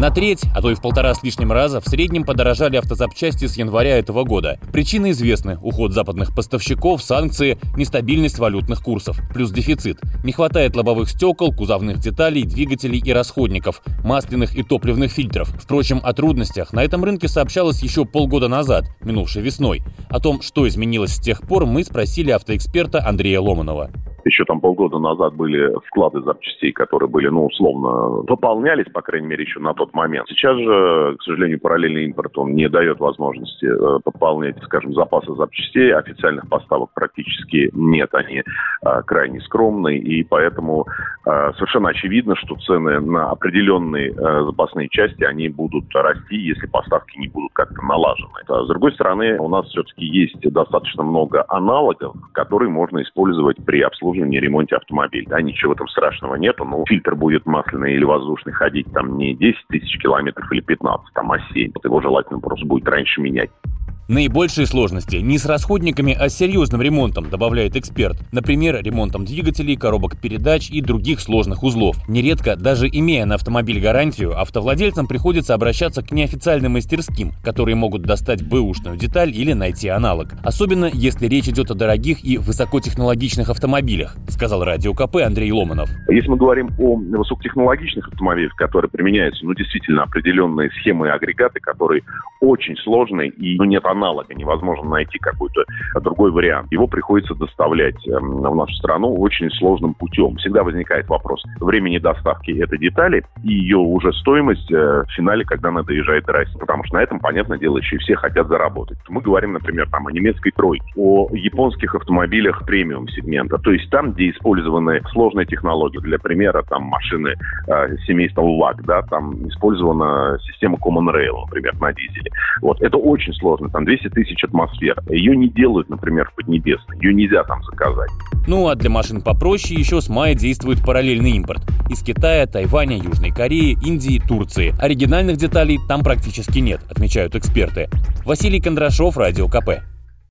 На треть, а то и в полтора с лишним раза в среднем подорожали автозапчасти с января этого года. Причины известны – уход западных поставщиков, санкции, нестабильность валютных курсов, плюс дефицит. Не хватает лобовых стекол, кузовных деталей, двигателей и расходников, масляных и топливных фильтров. Впрочем, о трудностях на этом рынке сообщалось еще полгода назад, минувшей весной. О том, что изменилось с тех пор, мы спросили автоэксперта Андрея Ломанова. Еще там полгода назад были склады запчастей, которые были, ну, условно, пополнялись, по крайней мере, еще на тот момент. Сейчас же, к сожалению, параллельный импорт, он не дает возможности э, пополнять, скажем, запасы запчастей. Официальных поставок практически нет, они э, крайне скромные, и поэтому э, совершенно очевидно, что цены на определенные запасные части, они будут расти, если поставки не будут как-то налажены. А с другой стороны, у нас все-таки есть достаточно много аналогов, которые можно использовать при обслуживании обслуживании, ремонте автомобиля. Да, ничего там страшного нету. Ну, фильтр будет масляный или воздушный ходить там не 10 тысяч километров или 15, там, а 7. Вот его желательно просто будет раньше менять. Наибольшие сложности не с расходниками, а с серьезным ремонтом, добавляет эксперт. Например, ремонтом двигателей, коробок передач и других сложных узлов. Нередко, даже имея на автомобиль гарантию, автовладельцам приходится обращаться к неофициальным мастерским, которые могут достать бэушную деталь или найти аналог. Особенно, если речь идет о дорогих и высокотехнологичных автомобилях, сказал Радио КП Андрей Ломанов. Если мы говорим о высокотехнологичных автомобилях, которые применяются, ну, действительно, определенные схемы и агрегаты, которые очень сложные и ну, нет аналога аналога, невозможно найти какой-то другой вариант. Его приходится доставлять эм, в нашу страну очень сложным путем. Всегда возникает вопрос времени доставки этой детали и ее уже стоимость э, в финале, когда она доезжает до России. Потому что на этом, понятное дело, еще и все хотят заработать. Мы говорим, например, там, о немецкой тройке, о японских автомобилях премиум сегмента, то есть там, где использованы сложные технологии. Для примера, там машины э, семейства ЛАК, да, там использована система Common Rail, например, на дизеле. Вот, это очень сложно. Там 200 тысяч атмосфер. Ее не делают, например, в Поднебесной. Ее нельзя там заказать. Ну а для машин попроще еще с мая действует параллельный импорт. Из Китая, Тайваня, Южной Кореи, Индии, Турции. Оригинальных деталей там практически нет, отмечают эксперты. Василий Кондрашов, Радио КП.